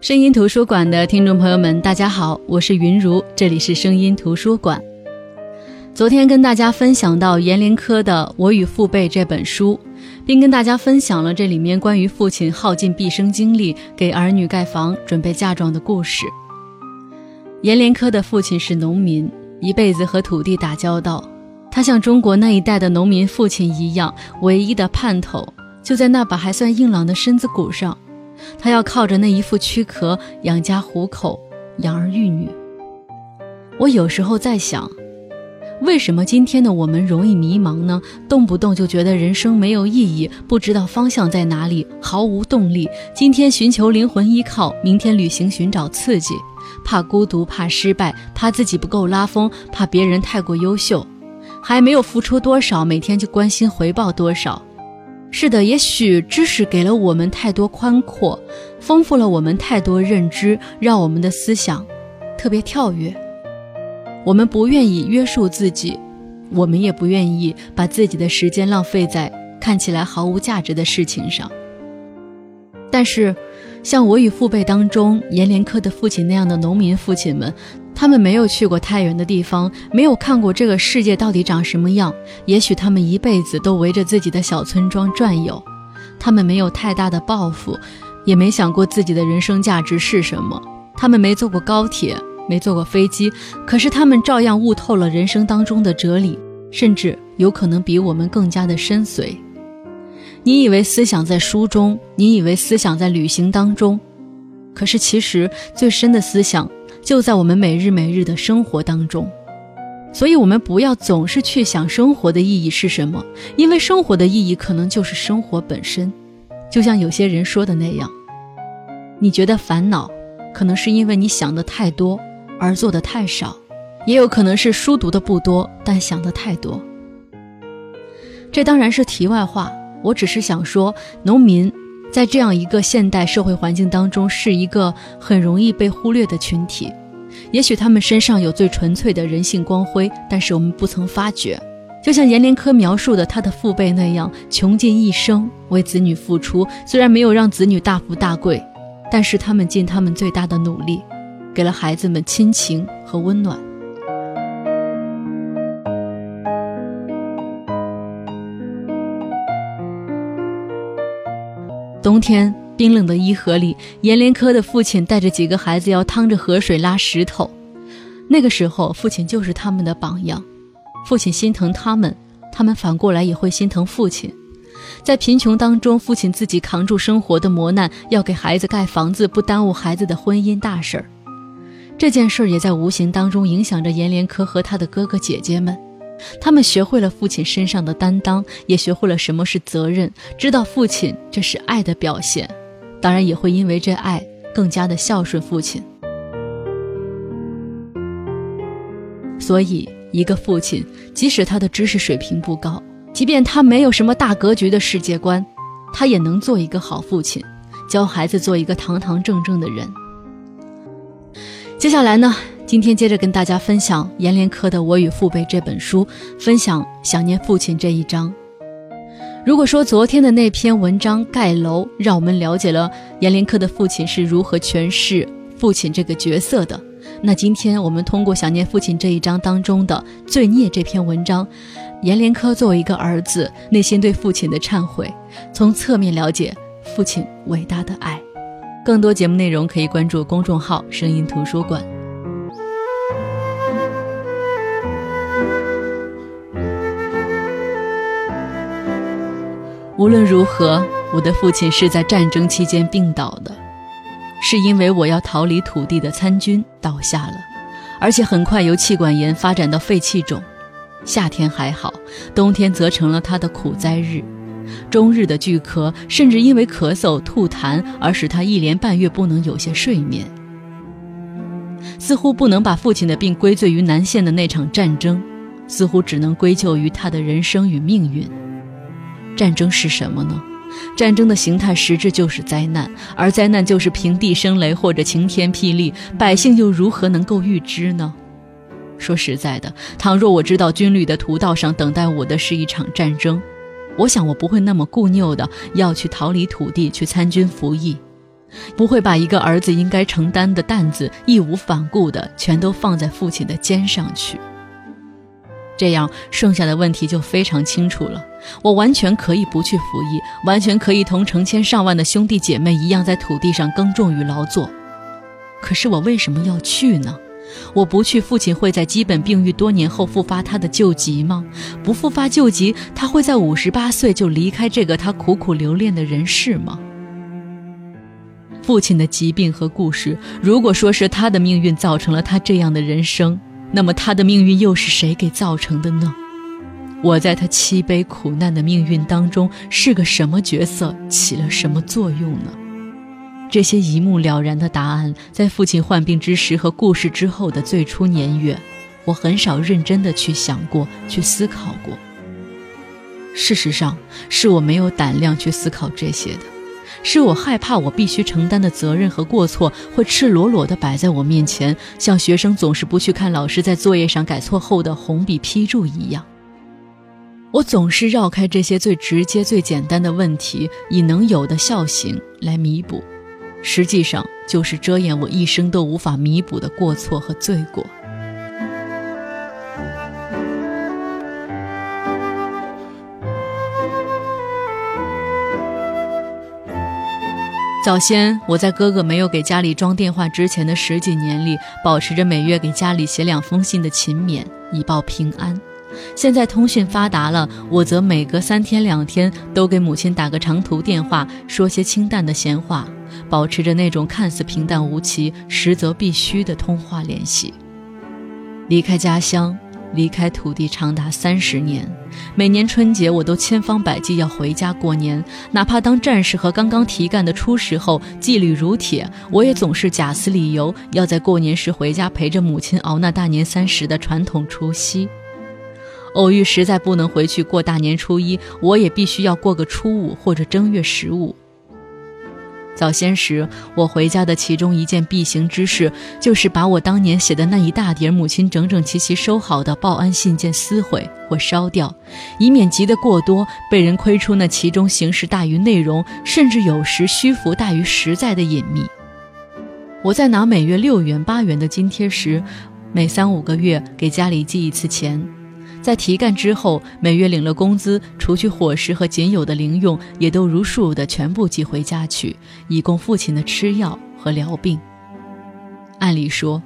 声音图书馆的听众朋友们，大家好，我是云如，这里是声音图书馆。昨天跟大家分享到阎连科的《我与父辈》这本书，并跟大家分享了这里面关于父亲耗尽毕生精力给儿女盖房、准备嫁妆的故事。阎连科的父亲是农民，一辈子和土地打交道，他像中国那一代的农民父亲一样，唯一的盼头就在那把还算硬朗的身子骨上。他要靠着那一副躯壳养家糊口、养儿育女。我有时候在想，为什么今天的我们容易迷茫呢？动不动就觉得人生没有意义，不知道方向在哪里，毫无动力。今天寻求灵魂依靠，明天旅行寻找刺激，怕孤独，怕失败，怕自己不够拉风，怕别人太过优秀，还没有付出多少，每天就关心回报多少。是的，也许知识给了我们太多宽阔，丰富了我们太多认知，让我们的思想特别跳跃。我们不愿意约束自己，我们也不愿意把自己的时间浪费在看起来毫无价值的事情上。但是，像我与父辈当中阎连科的父亲那样的农民父亲们。他们没有去过太远的地方，没有看过这个世界到底长什么样。也许他们一辈子都围着自己的小村庄转悠，他们没有太大的抱负，也没想过自己的人生价值是什么。他们没坐过高铁，没坐过飞机，可是他们照样悟透了人生当中的哲理，甚至有可能比我们更加的深邃。你以为思想在书中，你以为思想在旅行当中，可是其实最深的思想。就在我们每日每日的生活当中，所以，我们不要总是去想生活的意义是什么，因为生活的意义可能就是生活本身。就像有些人说的那样，你觉得烦恼，可能是因为你想的太多而做的太少，也有可能是书读的不多，但想的太多。这当然是题外话，我只是想说，农民。在这样一个现代社会环境当中，是一个很容易被忽略的群体。也许他们身上有最纯粹的人性光辉，但是我们不曾发觉。就像阎连科描述的他的父辈那样，穷尽一生为子女付出，虽然没有让子女大富大贵，但是他们尽他们最大的努力，给了孩子们亲情和温暖。冬天冰冷的伊河里，阎连科的父亲带着几个孩子要趟着河水拉石头。那个时候，父亲就是他们的榜样。父亲心疼他们，他们反过来也会心疼父亲。在贫穷当中，父亲自己扛住生活的磨难，要给孩子盖房子，不耽误孩子的婚姻大事儿。这件事儿也在无形当中影响着阎连科和他的哥哥姐姐们。他们学会了父亲身上的担当，也学会了什么是责任，知道父亲这是爱的表现，当然也会因为这爱更加的孝顺父亲。所以，一个父亲，即使他的知识水平不高，即便他没有什么大格局的世界观，他也能做一个好父亲，教孩子做一个堂堂正正的人。接下来呢？今天接着跟大家分享阎连科的《我与父辈》这本书，分享想念父亲这一章。如果说昨天的那篇文章盖楼，让我们了解了阎连科的父亲是如何诠释父亲这个角色的，那今天我们通过想念父亲这一章当中的罪孽这篇文章，阎连科作为一个儿子内心对父亲的忏悔，从侧面了解父亲伟大的爱。更多节目内容可以关注公众号“声音图书馆”。无论如何，我的父亲是在战争期间病倒的，是因为我要逃离土地的参军倒下了，而且很快由气管炎发展到肺气肿。夏天还好，冬天则成了他的苦灾日，终日的巨咳，甚至因为咳嗽、吐痰而使他一连半月不能有些睡眠。似乎不能把父亲的病归罪于南线的那场战争，似乎只能归咎于他的人生与命运。战争是什么呢？战争的形态实质就是灾难，而灾难就是平地生雷或者晴天霹雳，百姓又如何能够预知呢？说实在的，倘若我知道军旅的途道上等待我的是一场战争，我想我不会那么固拗的要去逃离土地去参军服役。不会把一个儿子应该承担的担子义无反顾的全都放在父亲的肩上去。这样，剩下的问题就非常清楚了。我完全可以不去服役，完全可以同成千上万的兄弟姐妹一样，在土地上耕种与劳作。可是我为什么要去呢？我不去，父亲会在基本病愈多年后复发他的旧疾吗？不复发旧疾，他会在五十八岁就离开这个他苦苦留恋的人世吗？父亲的疾病和故事，如果说是他的命运造成了他这样的人生，那么他的命运又是谁给造成的呢？我在他凄悲苦难的命运当中是个什么角色，起了什么作用呢？这些一目了然的答案，在父亲患病之时和故事之后的最初年月，我很少认真的去想过、去思考过。事实上，是我没有胆量去思考这些的，是我害怕我必须承担的责任和过错会赤裸裸地摆在我面前，像学生总是不去看老师在作业上改错后的红笔批注一样。我总是绕开这些最直接、最简单的问题，以能有的孝行来弥补。实际上就是遮掩我一生都无法弥补的过错和罪过。早先我在哥哥没有给家里装电话之前的十几年里，保持着每月给家里写两封信的勤勉，以报平安。现在通讯发达了，我则每隔三天两天都给母亲打个长途电话，说些清淡的闲话。保持着那种看似平淡无奇，实则必须的通话联系。离开家乡，离开土地长达三十年，每年春节我都千方百计要回家过年。哪怕当战士和刚刚提干的初时候，纪律如铁，我也总是假死理由，要在过年时回家陪着母亲熬那大年三十的传统除夕。偶遇实在不能回去过大年初一，我也必须要过个初五或者正月十五。早先时，我回家的其中一件必行之事，就是把我当年写的那一大叠母亲整整齐齐收好的报安信件撕毁或烧掉，以免急得过多，被人窥出那其中形式大于内容，甚至有时虚浮大于实在的隐秘。我在拿每月六元、八元的津贴时，每三五个月给家里寄一次钱。在提干之后，每月领了工资，除去伙食和仅有的零用，也都如数的全部寄回家去，以供父亲的吃药和疗病。按理说，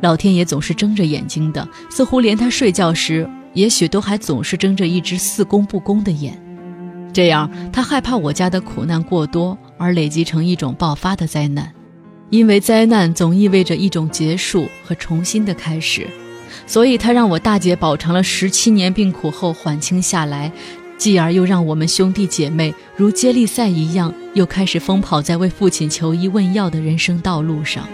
老天爷总是睁着眼睛的，似乎连他睡觉时，也许都还总是睁着一只似公不公的眼。这样，他害怕我家的苦难过多而累积成一种爆发的灾难，因为灾难总意味着一种结束和重新的开始。所以，他让我大姐饱尝了十七年病苦后缓清下来，继而又让我们兄弟姐妹如接力赛一样，又开始疯跑在为父亲求医问药的人生道路上。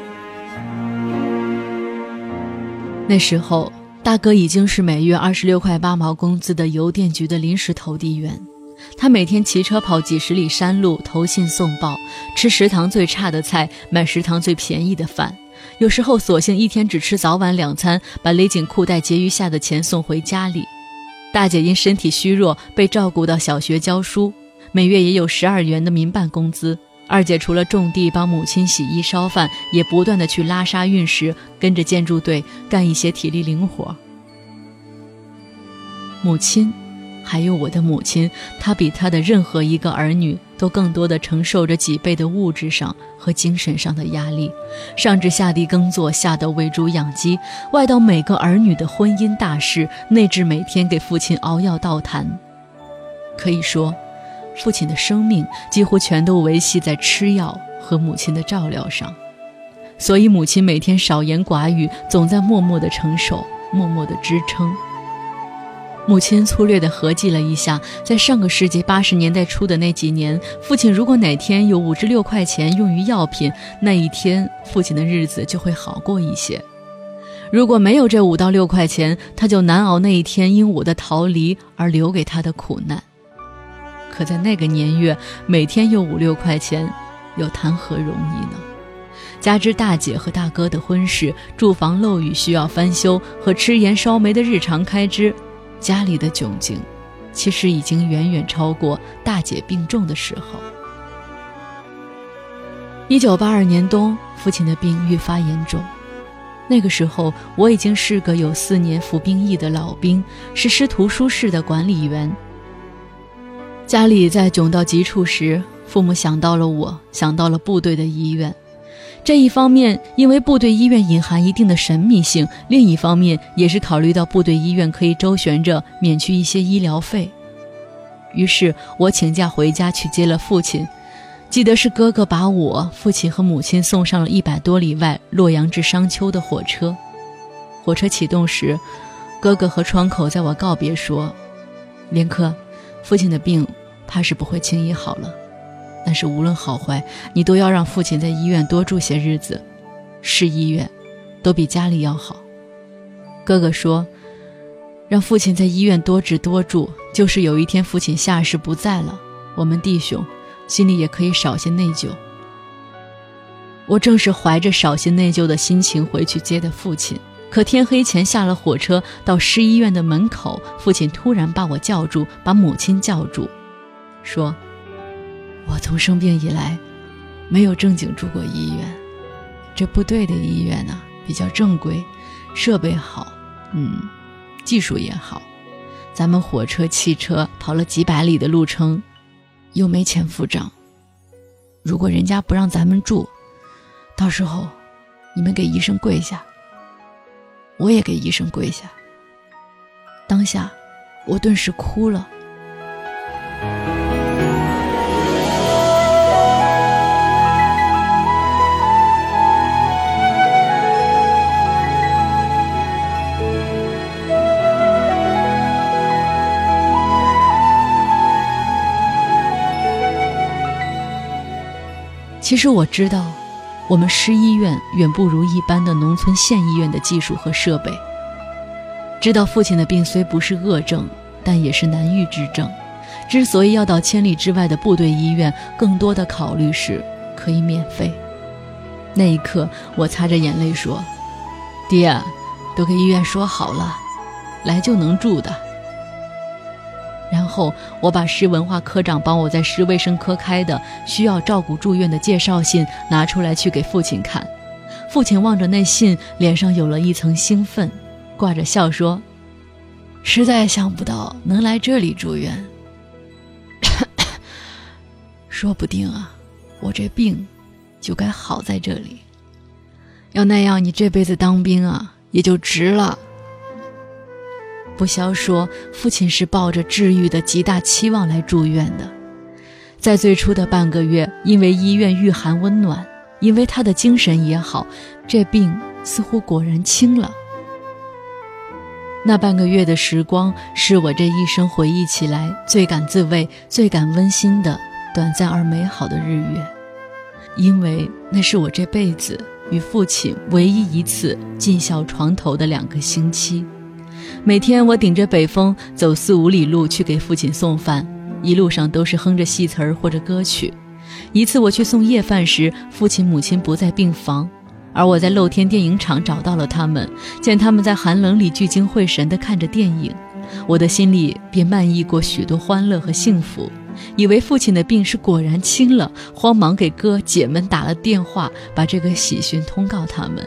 那时候，大哥已经是每月二十六块八毛工资的邮电局的临时投递员，他每天骑车跑几十里山路投信送报，吃食堂最差的菜，买食堂最便宜的饭。有时候，索性一天只吃早晚两餐，把勒紧裤带结余下的钱送回家里。大姐因身体虚弱，被照顾到小学教书，每月也有十二元的民办工资。二姐除了种地帮母亲洗衣烧饭，也不断的去拉沙运石，跟着建筑队干一些体力零活。母亲。还有我的母亲，她比她的任何一个儿女都更多的承受着几倍的物质上和精神上的压力，上至下地耕作，下到喂猪养鸡，外到每个儿女的婚姻大事，内至每天给父亲熬药倒痰。可以说，父亲的生命几乎全都维系在吃药和母亲的照料上，所以母亲每天少言寡语，总在默默的承受，默默的支撑。母亲粗略地合计了一下，在上个世纪八十年代初的那几年，父亲如果哪天有五至六块钱用于药品，那一天父亲的日子就会好过一些；如果没有这五到六块钱，他就难熬那一天因我的逃离而留给他的苦难。可在那个年月，每天有五六块钱，又谈何容易呢？加之大姐和大哥的婚事、住房漏雨需要翻修和吃盐烧煤的日常开支。家里的窘境，其实已经远远超过大姐病重的时候。一九八二年冬，父亲的病愈发严重。那个时候，我已经是个有四年服兵役的老兵，是师图书室的管理员。家里在窘到极处时，父母想到了我，想到了部队的医院。这一方面，因为部队医院隐含一定的神秘性；另一方面，也是考虑到部队医院可以周旋着免去一些医疗费。于是我请假回家去接了父亲。记得是哥哥把我、父亲和母亲送上了一百多里外洛阳至商丘的火车。火车启动时，哥哥和窗口在我告别说：“连科，父亲的病怕是不会轻易好了。但是无论好坏，你都要让父亲在医院多住些日子。市医院都比家里要好。”哥哥说：“让父亲在医院多治多住，就是有一天父亲下世不在了，我们弟兄。”心里也可以少些内疚。我正是怀着少些内疚的心情回去接的父亲，可天黑前下了火车，到市医院的门口，父亲突然把我叫住，把母亲叫住，说：“我从生病以来，没有正经住过医院。这部队的医院呢，比较正规，设备好，嗯，技术也好。咱们火车、汽车跑了几百里的路程。”又没钱付账，如果人家不让咱们住，到时候你们给医生跪下，我也给医生跪下。当下，我顿时哭了。其实我知道，我们市医院远不如一般的农村县医院的技术和设备。知道父亲的病虽不是恶症，但也是难愈之症。之所以要到千里之外的部队医院，更多的考虑是可以免费。那一刻，我擦着眼泪说：“爹，都跟医院说好了，来就能住的。”后我把市文化科长帮我在市卫生科开的需要照顾住院的介绍信拿出来去给父亲看，父亲望着那信，脸上有了一层兴奋，挂着笑说：“实在想不到能来这里住院，说不定啊，我这病就该好在这里。要那样，你这辈子当兵啊也就值了。”不消说，父亲是抱着治愈的极大期望来住院的。在最初的半个月，因为医院御寒温暖，因为他的精神也好，这病似乎果然轻了。那半个月的时光，是我这一生回忆起来最感自慰、最感温馨的短暂而美好的日月，因为那是我这辈子与父亲唯一一次尽孝床头的两个星期。每天我顶着北风走四五里路去给父亲送饭，一路上都是哼着戏词儿或者歌曲。一次我去送夜饭时，父亲母亲不在病房，而我在露天电影厂找到了他们，见他们在寒冷里聚精会神地看着电影，我的心里便漫溢过许多欢乐和幸福，以为父亲的病是果然轻了，慌忙给哥姐们打了电话，把这个喜讯通告他们。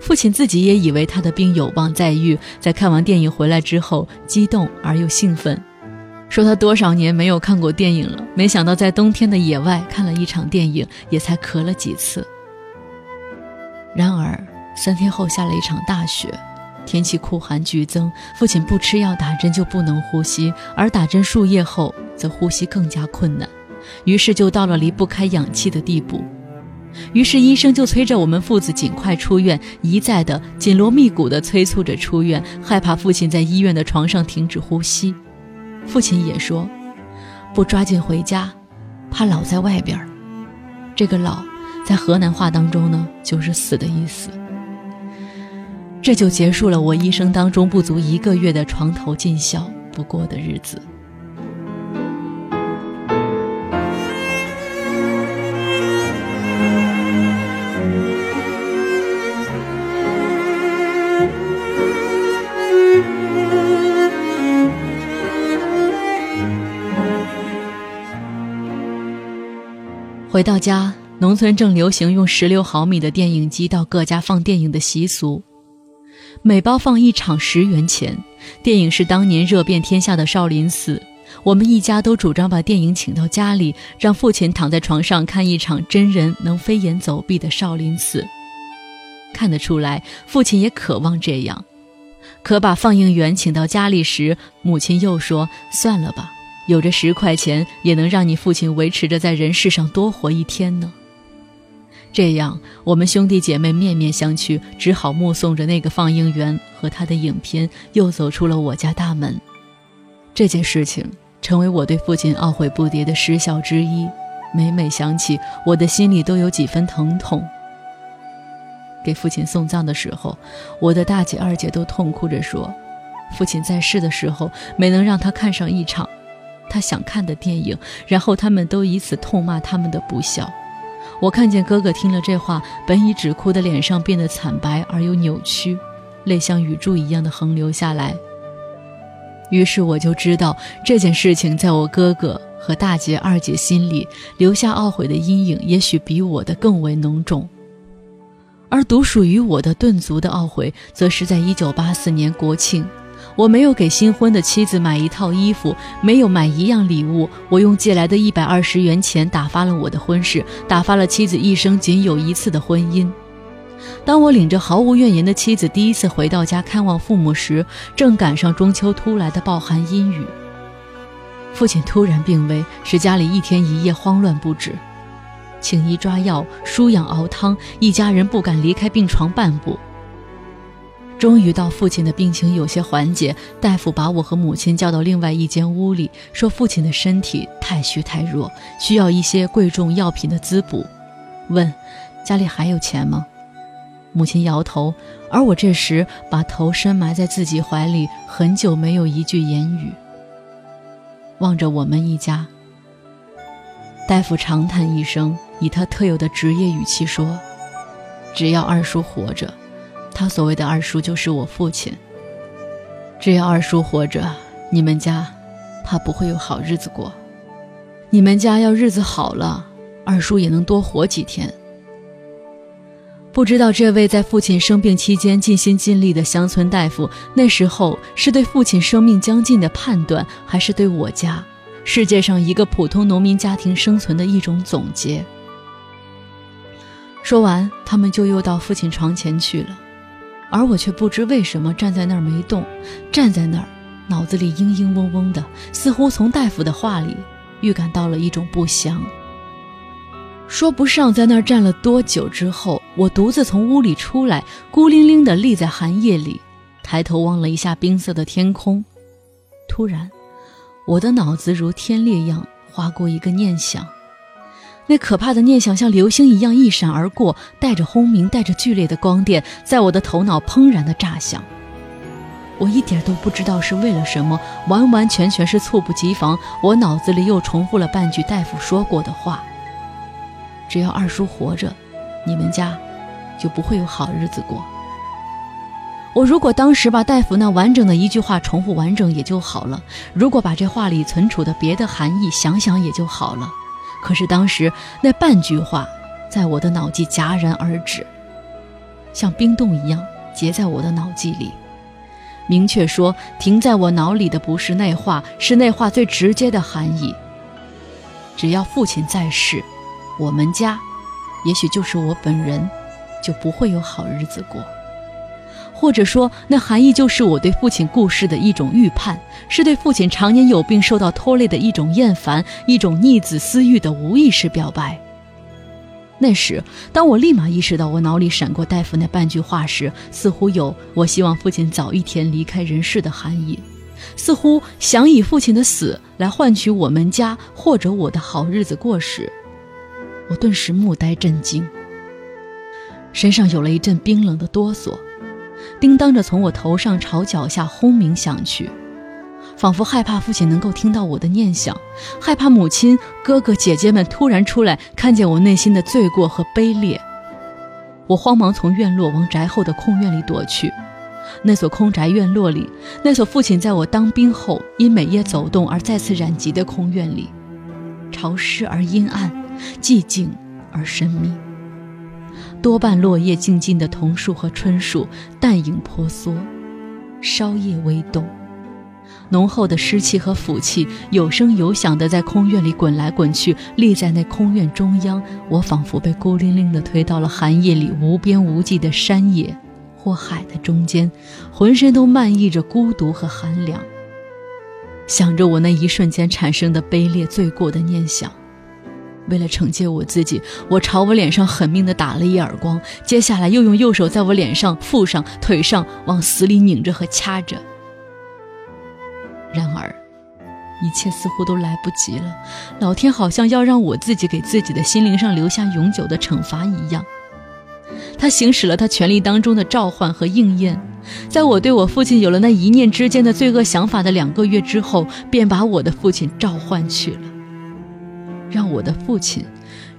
父亲自己也以为他的病有望再愈，在看完电影回来之后，激动而又兴奋，说他多少年没有看过电影了，没想到在冬天的野外看了一场电影，也才咳了几次。然而三天后下了一场大雪，天气酷寒剧增，父亲不吃药打针就不能呼吸，而打针数夜后则呼吸更加困难，于是就到了离不开氧气的地步。于是医生就催着我们父子尽快出院，一再的紧锣密鼓地催促着出院，害怕父亲在医院的床上停止呼吸。父亲也说，不抓紧回家，怕老在外边儿。这个“老”在河南话当中呢，就是死的意思。这就结束了我一生当中不足一个月的床头尽孝不过的日子。回到家，农村正流行用十六毫米的电影机到各家放电影的习俗，每包放一场十元钱。电影是当年热遍天下的《少林寺》，我们一家都主张把电影请到家里，让父亲躺在床上看一场真人能飞檐走壁的《少林寺》。看得出来，父亲也渴望这样。可把放映员请到家里时，母亲又说：“算了吧，有着十块钱，也能让你父亲维持着在人世上多活一天呢。”这样，我们兄弟姐妹面面相觑，只好目送着那个放映员和他的影片又走出了我家大门。这件事情成为我对父亲懊悔不迭的失笑之一。每每想起，我的心里都有几分疼痛。给父亲送葬的时候，我的大姐、二姐都痛哭着说，父亲在世的时候没能让他看上一场他想看的电影，然后他们都以此痛骂他们的不孝。我看见哥哥听了这话，本已只哭的脸上变得惨白而又扭曲，泪像雨珠一样的横流下来。于是我就知道这件事情在我哥哥和大姐、二姐心里留下懊悔的阴影，也许比我的更为浓重。而独属于我的顿足的懊悔，则是在一九八四年国庆。我没有给新婚的妻子买一套衣服，没有买一样礼物。我用借来的一百二十元钱打发了我的婚事，打发了妻子一生仅有一次的婚姻。当我领着毫无怨言的妻子第一次回到家看望父母时，正赶上中秋突来的暴寒阴雨。父亲突然病危，使家里一天一夜慌乱不止，请医抓药，输氧熬汤，一家人不敢离开病床半步。终于到父亲的病情有些缓解，大夫把我和母亲叫到另外一间屋里，说父亲的身体太虚太弱，需要一些贵重药品的滋补。问家里还有钱吗？母亲摇头，而我这时把头深埋在自己怀里，很久没有一句言语。望着我们一家，大夫长叹一声，以他特有的职业语气说：“只要二叔活着。”他所谓的二叔就是我父亲。只要二叔活着，你们家怕不会有好日子过。你们家要日子好了，二叔也能多活几天。不知道这位在父亲生病期间尽心尽力的乡村大夫，那时候是对父亲生命将近的判断，还是对我家世界上一个普通农民家庭生存的一种总结？说完，他们就又到父亲床前去了。而我却不知为什么站在那儿没动，站在那儿，脑子里嘤嘤嗡嗡的，似乎从大夫的话里预感到了一种不祥。说不上在那儿站了多久之后，我独自从屋里出来，孤零零地立在寒夜里，抬头望了一下冰色的天空，突然，我的脑子如天裂一样划过一个念想。那可怕的念想像流星一样一闪而过，带着轰鸣，带着剧烈的光电，在我的头脑砰然的炸响。我一点都不知道是为了什么，完完全全是猝不及防。我脑子里又重复了半句大夫说过的话：“只要二叔活着，你们家就不会有好日子过。”我如果当时把大夫那完整的一句话重复完整也就好了；如果把这话里存储的别的含义想想也就好了。可是当时那半句话，在我的脑际戛然而止，像冰冻一样结在我的脑际里。明确说，停在我脑里的不是那话，是那话最直接的含义。只要父亲在世，我们家，也许就是我本人，就不会有好日子过。或者说，那含义就是我对父亲故事的一种预判，是对父亲常年有病受到拖累的一种厌烦，一种逆子私欲的无意识表白。那时，当我立马意识到我脑里闪过大夫那半句话时，似乎有我希望父亲早一天离开人世的含义，似乎想以父亲的死来换取我们家或者我的好日子过时，我顿时目呆震惊，身上有了一阵冰冷的哆嗦。叮当着从我头上朝脚下轰鸣响去，仿佛害怕父亲能够听到我的念想，害怕母亲、哥哥、姐姐们突然出来看见我内心的罪过和卑劣。我慌忙从院落往宅后的空院里躲去。那所空宅院落里，那所父亲在我当兵后因每夜走动而再次染疾的空院里，潮湿而阴暗，寂静而神秘。多半落叶静静的桐树和椿树，淡影婆娑，稍叶微动。浓厚的湿气和腐气有声有响的在空院里滚来滚去。立在那空院中央，我仿佛被孤零零的推到了寒夜里无边无际的山野或海的中间，浑身都漫溢着孤独和寒凉。想着我那一瞬间产生的卑劣罪过的念想。为了惩戒我自己，我朝我脸上狠命地打了一耳光，接下来又用右手在我脸上、腹上、腿上往死里拧着和掐着。然而，一切似乎都来不及了。老天好像要让我自己给自己的心灵上留下永久的惩罚一样，他行使了他权力当中的召唤和应验，在我对我父亲有了那一念之间的罪恶想法的两个月之后，便把我的父亲召唤去了。让我的父亲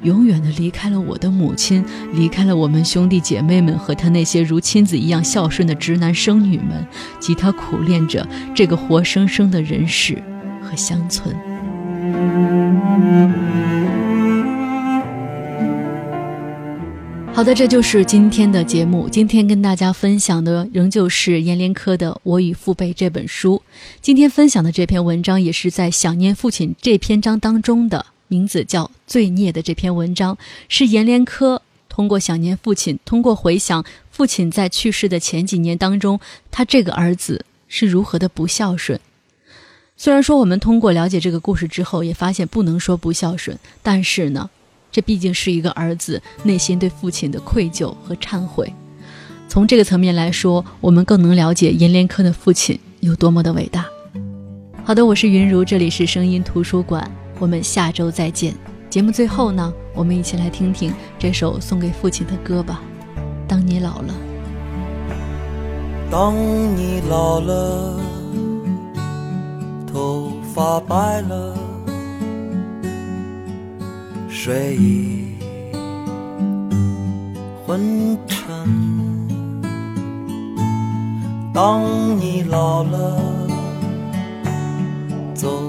永远的离开了我的母亲，离开了我们兄弟姐妹们和他那些如亲子一样孝顺的直男生女们，及他苦恋着这个活生生的人世和乡村。好的，这就是今天的节目。今天跟大家分享的仍旧是阎连科的《我与父辈》这本书。今天分享的这篇文章也是在想念父亲这篇章当中的。名字叫《罪孽》的这篇文章，是阎连科通过想念父亲，通过回想父亲在去世的前几年当中，他这个儿子是如何的不孝顺。虽然说我们通过了解这个故事之后，也发现不能说不孝顺，但是呢，这毕竟是一个儿子内心对父亲的愧疚和忏悔。从这个层面来说，我们更能了解阎连科的父亲有多么的伟大。好的，我是云如，这里是声音图书馆。我们下周再见。节目最后呢，我们一起来听听这首送给父亲的歌吧。当你老了，当你老了，头发白了，睡意昏沉。当你老了，走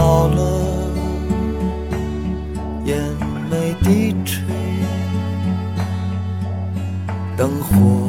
老了，眼眉低垂，灯火